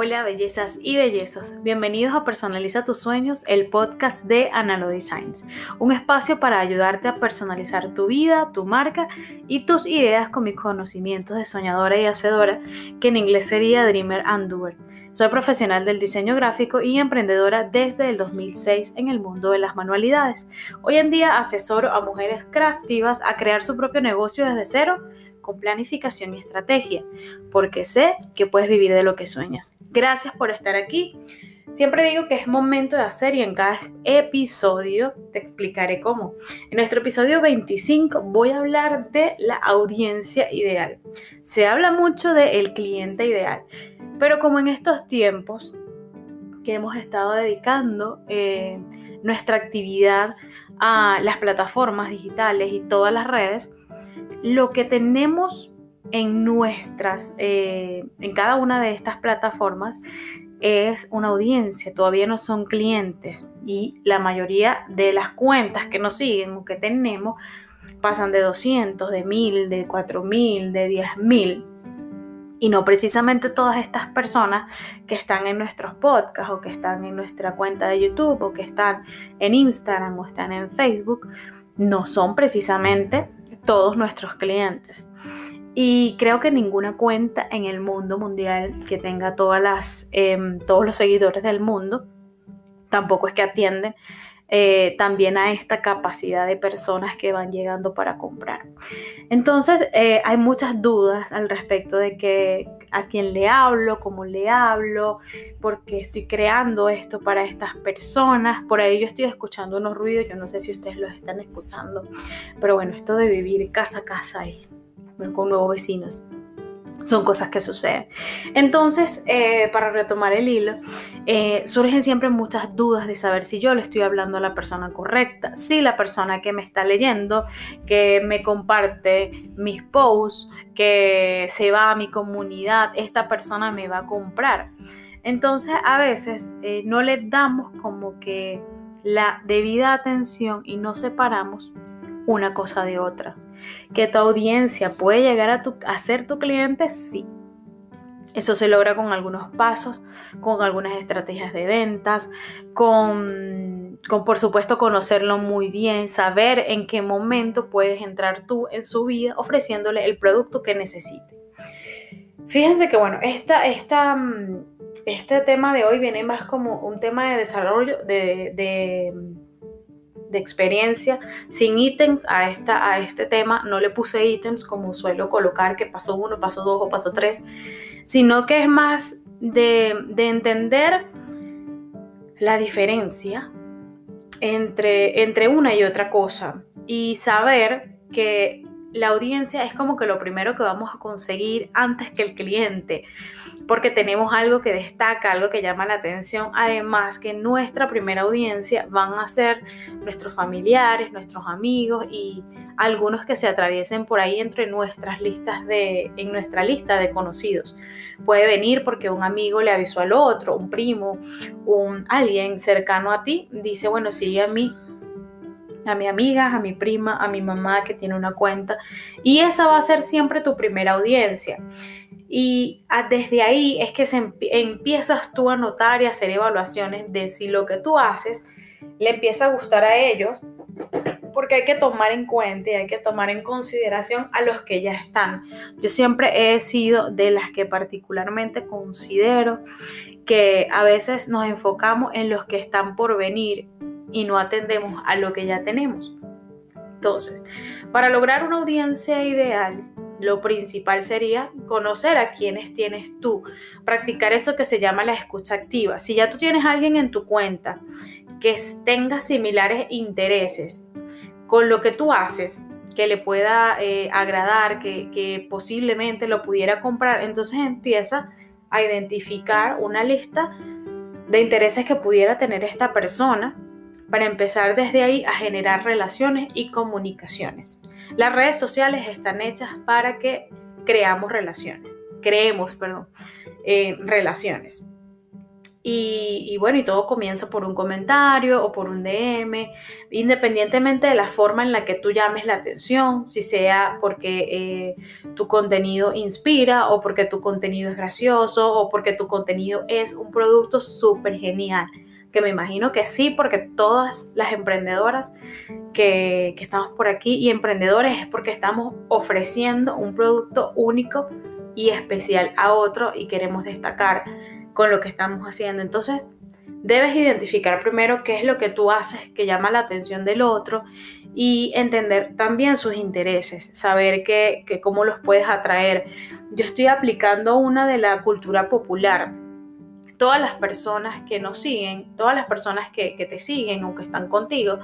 Hola bellezas y bellezos, bienvenidos a Personaliza tus sueños, el podcast de Analo Designs, un espacio para ayudarte a personalizar tu vida, tu marca y tus ideas con mis conocimientos de soñadora y hacedora, que en inglés sería Dreamer and Doer. Soy profesional del diseño gráfico y emprendedora desde el 2006 en el mundo de las manualidades. Hoy en día asesoro a mujeres craftivas a crear su propio negocio desde cero con planificación y estrategia, porque sé que puedes vivir de lo que sueñas. Gracias por estar aquí. Siempre digo que es momento de hacer y en cada episodio te explicaré cómo. En nuestro episodio 25 voy a hablar de la audiencia ideal. Se habla mucho del cliente ideal, pero como en estos tiempos que hemos estado dedicando eh, nuestra actividad a las plataformas digitales y todas las redes, lo que tenemos en nuestras, eh, en cada una de estas plataformas es una audiencia, todavía no son clientes y la mayoría de las cuentas que nos siguen o que tenemos pasan de 200, de 1000, de 4000, de 10000 y no precisamente todas estas personas que están en nuestros podcasts o que están en nuestra cuenta de YouTube o que están en Instagram o están en Facebook, no son precisamente todos nuestros clientes. Y creo que ninguna cuenta en el mundo mundial que tenga todas las, em, todos los seguidores del mundo, tampoco es que atienden eh, también a esta capacidad de personas que van llegando para comprar. Entonces, eh, hay muchas dudas al respecto de que a quién le hablo, cómo le hablo, por qué estoy creando esto para estas personas. Por ahí yo estoy escuchando unos ruidos, yo no sé si ustedes los están escuchando, pero bueno, esto de vivir casa a casa y con nuevos vecinos son cosas que suceden. Entonces, eh, para retomar el hilo, eh, surgen siempre muchas dudas de saber si yo le estoy hablando a la persona correcta, si la persona que me está leyendo, que me comparte mis posts, que se va a mi comunidad, esta persona me va a comprar. Entonces, a veces eh, no le damos como que la debida atención y no separamos una cosa de otra. ¿Que tu audiencia puede llegar a, tu, ser tu cliente? Sí. Eso se logra con algunos pasos, con algunas estrategias de ventas, con, con, por supuesto conocerlo muy bien, saber en qué momento puedes entrar tú en su vida ofreciéndole el producto que necesite. Fíjense que bueno, esta, esta, este tema de hoy viene más como un tema de desarrollo, de, de de experiencia sin ítems a, esta, a este tema. No le puse ítems como suelo colocar que pasó uno, pasó dos o pasó tres, sino que es más de, de entender la diferencia entre, entre una y otra cosa y saber que la audiencia es como que lo primero que vamos a conseguir antes que el cliente, porque tenemos algo que destaca, algo que llama la atención, además que nuestra primera audiencia van a ser nuestros familiares, nuestros amigos y algunos que se atraviesen por ahí entre nuestras listas de en nuestra lista de conocidos. Puede venir porque un amigo le avisó al otro, un primo, un alguien cercano a ti dice, bueno, sigue a mí a mi amiga, a mi prima, a mi mamá que tiene una cuenta. Y esa va a ser siempre tu primera audiencia. Y desde ahí es que se empiezas tú a notar y a hacer evaluaciones de si lo que tú haces le empieza a gustar a ellos, porque hay que tomar en cuenta y hay que tomar en consideración a los que ya están. Yo siempre he sido de las que particularmente considero que a veces nos enfocamos en los que están por venir y no atendemos a lo que ya tenemos. Entonces, para lograr una audiencia ideal, lo principal sería conocer a quienes tienes tú, practicar eso que se llama la escucha activa. Si ya tú tienes a alguien en tu cuenta que tenga similares intereses con lo que tú haces, que le pueda eh, agradar, que, que posiblemente lo pudiera comprar, entonces empieza a identificar una lista de intereses que pudiera tener esta persona para empezar desde ahí a generar relaciones y comunicaciones. Las redes sociales están hechas para que creamos relaciones, creemos, perdón, eh, relaciones. Y, bueno, y todo comienza por un comentario o por un DM, independientemente de la forma en la que tú llames la atención, si sea porque eh, tu contenido inspira o porque tu contenido es gracioso o porque tu contenido es un producto súper genial, que me imagino que sí, porque todas las emprendedoras que, que estamos por aquí y emprendedores es porque estamos ofreciendo un producto único y especial a otro y queremos destacar con lo que estamos haciendo. Entonces, debes identificar primero qué es lo que tú haces que llama la atención del otro y entender también sus intereses, saber que, cómo los puedes atraer. Yo estoy aplicando una de la cultura popular. Todas las personas que nos siguen, todas las personas que, te siguen o que están contigo,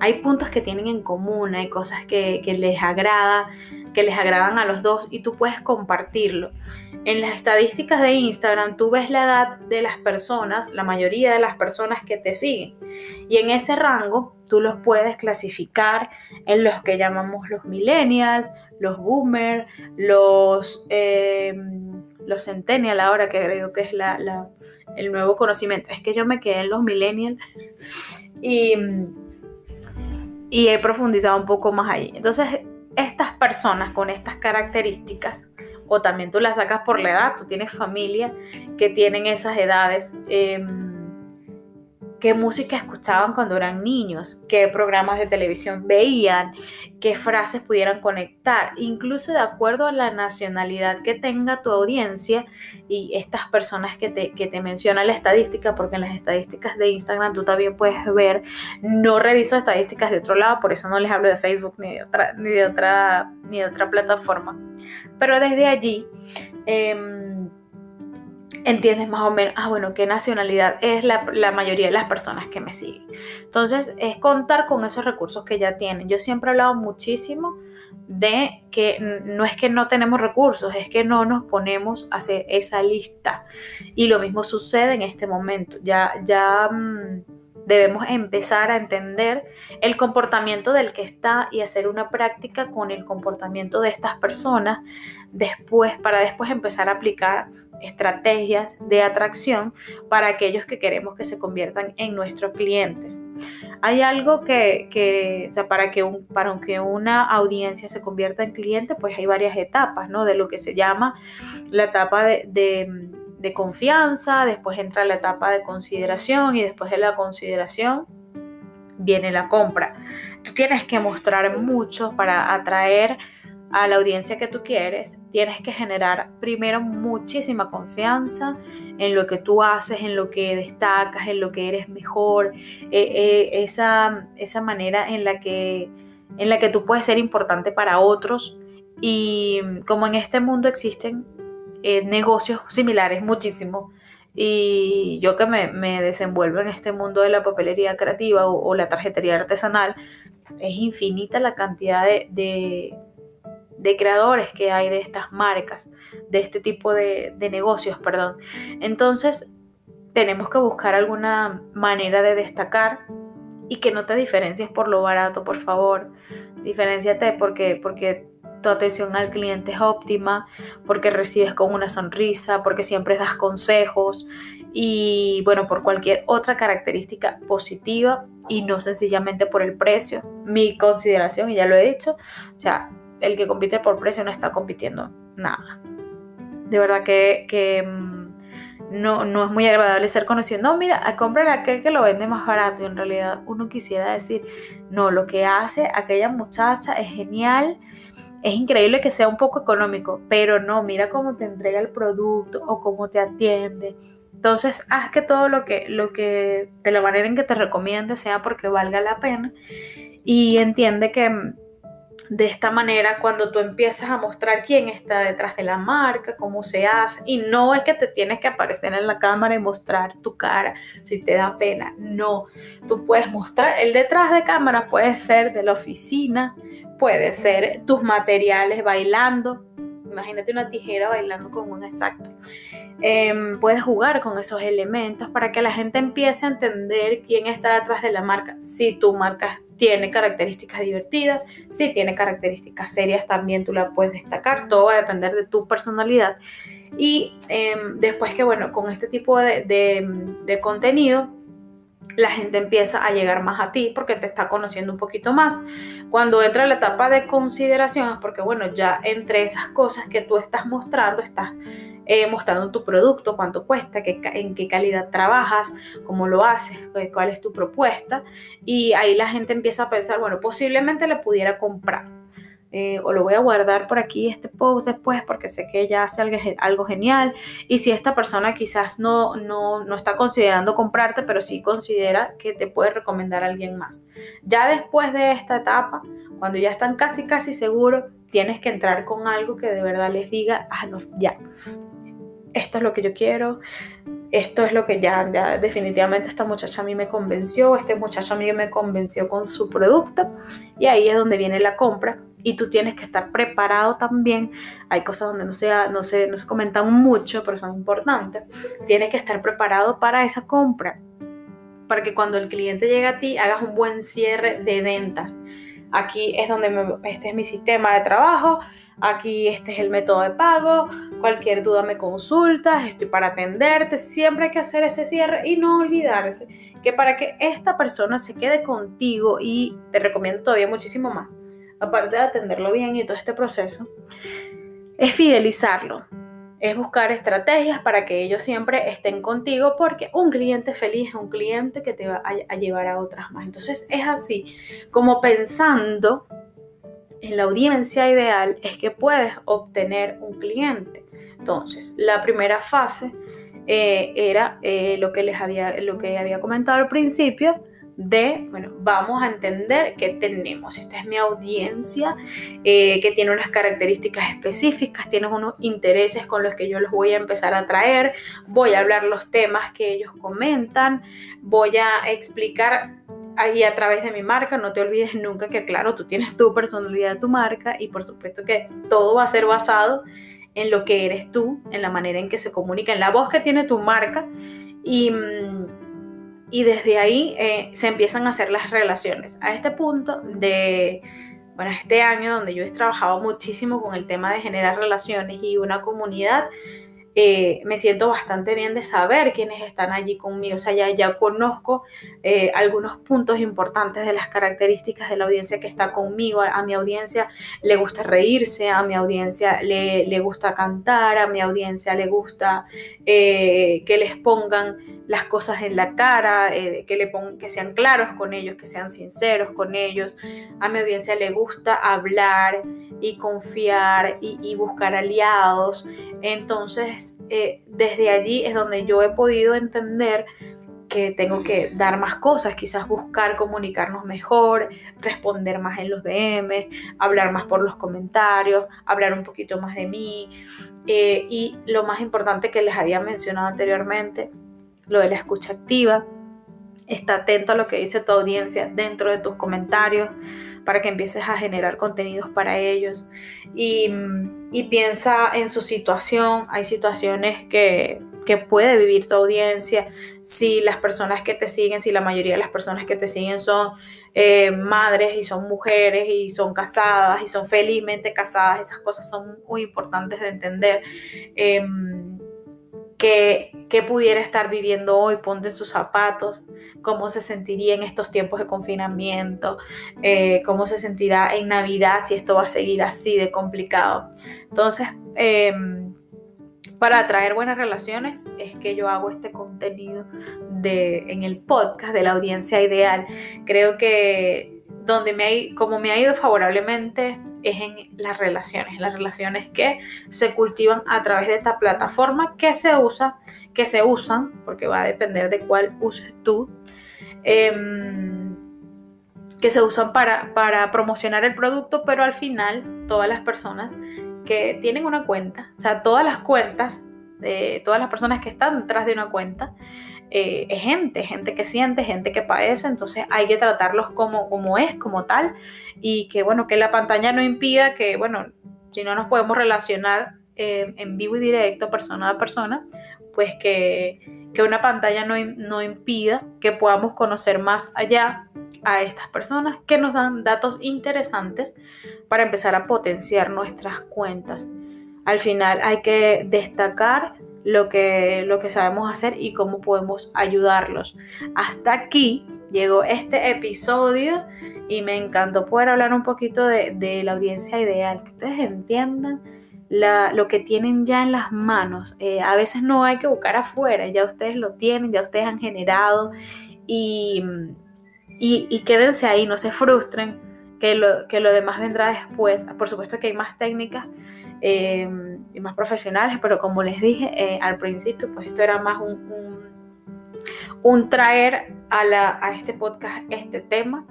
hay puntos que tienen en común, hay cosas que, les agrada, que les agradan a los dos y tú puedes compartirlo. En las estadísticas de Instagram tú ves la edad de las personas, la mayoría de las personas que te siguen. Y en ese rango tú los puedes clasificar en los que llamamos los millennials, los boomers, los, eh, los centennials, ahora que creo que es la, el nuevo conocimiento. Es que yo me quedé en los millennials y, y he profundizado un poco más ahí. Entonces, estas personas con estas características o también tú la sacas por la edad, tú tienes familia que tienen esas edades. Em, qué música escuchaban cuando eran niños, qué programas de televisión veían, qué frases pudieran conectar, incluso de acuerdo a la nacionalidad que tenga tu audiencia y estas personas que te, que te menciona la estadística, porque en las estadísticas de Instagram tú también puedes ver, no reviso estadísticas de otro lado, por eso no les hablo de Facebook ni de otra, ni de otra, ni de otra plataforma, pero desde allí... Em, entiendes más o menos, ah, bueno, qué nacionalidad es la, mayoría de las personas que me siguen. Entonces, es contar con esos recursos que ya tienen. Yo siempre he hablado muchísimo de que no es que no tenemos recursos, es que no nos ponemos a hacer esa lista. Y lo mismo sucede en este momento. Ya, ya mm, debemos empezar a entender el comportamiento del que está y hacer una práctica con el comportamiento de estas personas después, para después empezar a aplicar estrategias de atracción para aquellos que queremos que se conviertan en nuestros clientes. Hay algo que, o sea, para que, un, para que una audiencia se convierta en cliente, pues hay varias etapas, ¿no? De lo que se llama la etapa de, de confianza, después entra la etapa de consideración y después de la consideración viene la compra. Tú tienes que mostrar mucho para atraer a la audiencia que tú quieres, tienes que generar primero muchísima confianza en lo que tú haces, en lo que destacas, en lo que eres mejor, eh, eh, esa, esa, manera en la, que, en la que tú puedes ser importante para otros. Y como en este mundo existen eh, negocios similares muchísimo, y yo que me, desenvuelvo en este mundo de la papelería creativa o, la tarjetería artesanal, es infinita la cantidad de de creadores que hay de estas marcas, de este tipo de, negocios, perdón. Entonces, tenemos que buscar alguna manera de destacar y que no te diferencies por lo barato, por favor. Diferenciate porque, porque tu atención al cliente es óptima, porque recibes con una sonrisa, porque siempre das consejos y bueno, por cualquier otra característica positiva y no sencillamente por el precio. Mi consideración, y ya lo he dicho, o sea, el que compite por precio no está compitiendo nada. De verdad que, mm, no, no, es muy agradable ser conocido. No, mira, comprar aquel que lo vende más barato. En realidad uno quisiera decir, no, lo que hace aquella muchacha es genial. Es increíble que sea un poco económico, pero no, mira cómo te entrega el producto o cómo te atiende. Entonces, haz que todo lo que, lo que, de la manera en que te recomiende sea porque valga la pena y entiende que mm, de esta manera, cuando tú empiezas a mostrar quién está detrás de la marca, cómo se hace, y no es que te tienes que aparecer en la cámara y mostrar tu cara si te da pena, no, tú puedes mostrar, el detrás de cámara puede ser de la oficina, puede ser tus materiales bailando, imagínate una tijera bailando con un exacto. Em, puedes jugar con esos elementos para que la gente empiece a entender quién está detrás de la marca. Si tu marca tiene características divertidas, si tiene características serias también tú la puedes destacar, todo va a depender de tu personalidad Y em, después que, bueno, con este tipo de, de contenido, la gente empieza a llegar más a ti porque te está conociendo un poquito más. Cuando entra la etapa de consideración porque, bueno, ya entre esas cosas que tú estás mostrando, estás eh, mostrando tu producto, cuánto cuesta, en qué calidad trabajas, cómo lo haces, cuál es tu propuesta. Y ahí la gente empieza a pensar, bueno, posiblemente le pudiera comprar eh, o lo voy a guardar por aquí este post después porque sé que ella hace algo, genial. Y si esta persona quizás no, no, no, está considerando comprarte, pero sí considera que te puede recomendar a alguien más. Ya después de esta etapa, cuando ya están casi, casi seguros, tienes que entrar con algo que de verdad les diga, ah, no, ya, esto es lo que yo quiero, esto es lo que ya, ya definitivamente esta muchacha a mí me convenció, este muchacho a mí me convenció con su producto y ahí es donde viene la compra y tú tienes que estar preparado también. Hay cosas donde no se, no, se, no se comentan mucho, pero son importantes. Tienes que estar preparado para esa compra, para que cuando el cliente llegue a ti hagas un buen cierre de ventas. Aquí es donde este es mi sistema de trabajo, aquí este es el método de pago, cualquier duda me consultas, estoy para atenderte, siempre hay que hacer ese cierre y no olvidarse que para que esta persona se quede contigo y te recomiendo todavía muchísimo más, aparte de atenderlo bien y todo este proceso, es fidelizarlo, es buscar estrategias para que ellos siempre estén contigo porque un cliente feliz es un cliente que te va a, llevar a otras más. Entonces es así, como pensando en la audiencia ideal es que puedes obtener un cliente. Entonces, la primera fase eh, era eh, lo, que les había, lo que había comentado al principio, de, bueno, vamos a entender qué tenemos. Esta es mi audiencia eh, que tiene unas características específicas, tiene unos intereses con los que yo los voy a empezar a traer, voy a hablar los temas que ellos comentan, voy a explicar ahí a través de mi marca, no te olvides nunca que claro, tú tienes tu personalidad, tu marca y por supuesto que todo va a ser basado en lo que eres tú, en la manera en que se comunica, en la voz que tiene tu marca. Y mm, y desde ahí eh, se empiezan a hacer las relaciones. A este punto de, bueno, este año donde yo he trabajado muchísimo con el tema de generar relaciones y una comunidad, eh, me siento bastante bien de saber quiénes están allí conmigo. O sea, ya, ya conozco eh, algunos puntos importantes de las características de la audiencia que está conmigo. A, mi audiencia le gusta reírse, a mi audiencia le, le gusta cantar, a mi audiencia le gusta eh, que les pongan las cosas en la cara, que, le pongan, que sean claros con ellos, que sean sinceros con ellos. A mi audiencia le gusta hablar y confiar y, buscar aliados. Entonces, eh, desde allí es donde yo he podido entender que tengo que dar más cosas, quizás buscar comunicarnos mejor, responder más en los DM, hablar más por los comentarios, hablar un poquito más de mí. Eh, y lo más importante que les había mencionado anteriormente, lo de la escucha activa. Está atento a lo que dice tu audiencia dentro de tus comentarios para que empieces a generar contenidos para ellos. Y, piensa en su situación. Hay situaciones que, puede vivir tu audiencia. Si las personas que te siguen, si la mayoría de las personas que te siguen son eh, madres y son mujeres y son casadas y son felizmente casadas, esas cosas son muy importantes de entender. Em, que, pudiera estar viviendo hoy, ponte sus zapatos, cómo se sentiría en estos tiempos de confinamiento, eh, cómo se sentirá en Navidad si esto va a seguir así de complicado. Entonces, em, para atraer buenas relaciones es que yo hago este contenido de, en el podcast de la audiencia ideal. Creo que donde me hay, como me ha ido favorablemente es en las relaciones, las relaciones que se cultivan a través de esta plataforma que se usa, que se usan, porque va a depender de cuál uses tú, em, que se usan para, para promocionar el producto, pero al final todas las personas que tienen una cuenta, o sea, todas las cuentas de todas las personas que están detrás de una cuenta, eh, es gente, gente que siente, gente que padece, entonces hay que tratarlos como, como es, como tal, y que bueno, que la pantalla no impida que, bueno, si no nos podemos relacionar eh, en vivo y directo, persona a persona, pues que, que una pantalla no, no impida que podamos conocer más allá a estas personas que nos dan datos interesantes para empezar a potenciar nuestras cuentas. al final hay que destacar lo que, lo que sabemos hacer y cómo podemos ayudarlos. Hasta aquí llegó este episodio y me encantó poder hablar un poquito de, la audiencia ideal, que ustedes entiendan lo que tienen ya en las manos. Eh, a veces no hay que buscar afuera, ya ustedes lo tienen, ya ustedes han generado y, y, quédense ahí, no se frustren, que lo, que lo demás vendrá después. Por supuesto que hay más técnicas eh, y más profesionales, pero como les dije eh, al principio, pues esto era más un, traer a, la, este podcast este tema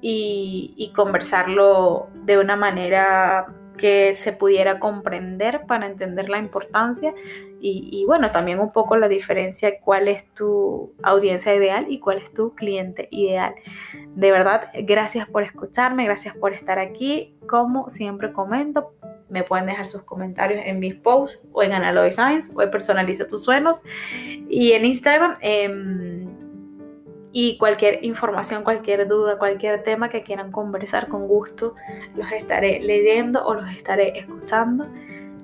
y, conversarlo de una manera que se pudiera comprender para entender la importancia y, bueno, también un poco la diferencia cuál es tu audiencia ideal y cuál es tu cliente ideal. De verdad, gracias por escucharme, gracias por estar aquí. Como siempre comento, me pueden dejar sus comentarios en mis posts o en Analo Designs o en Personaliza tus sueños y en Instagram. Em, y cualquier información, cualquier duda, cualquier tema que quieran conversar con gusto, los estaré leyendo o los estaré escuchando.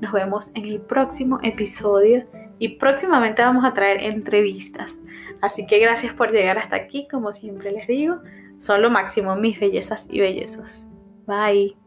Nos vemos en el próximo episodio y próximamente vamos a traer entrevistas. Así que gracias por llegar hasta aquí, como siempre les digo, son lo máximo mis bellezas y bellezas. Bye.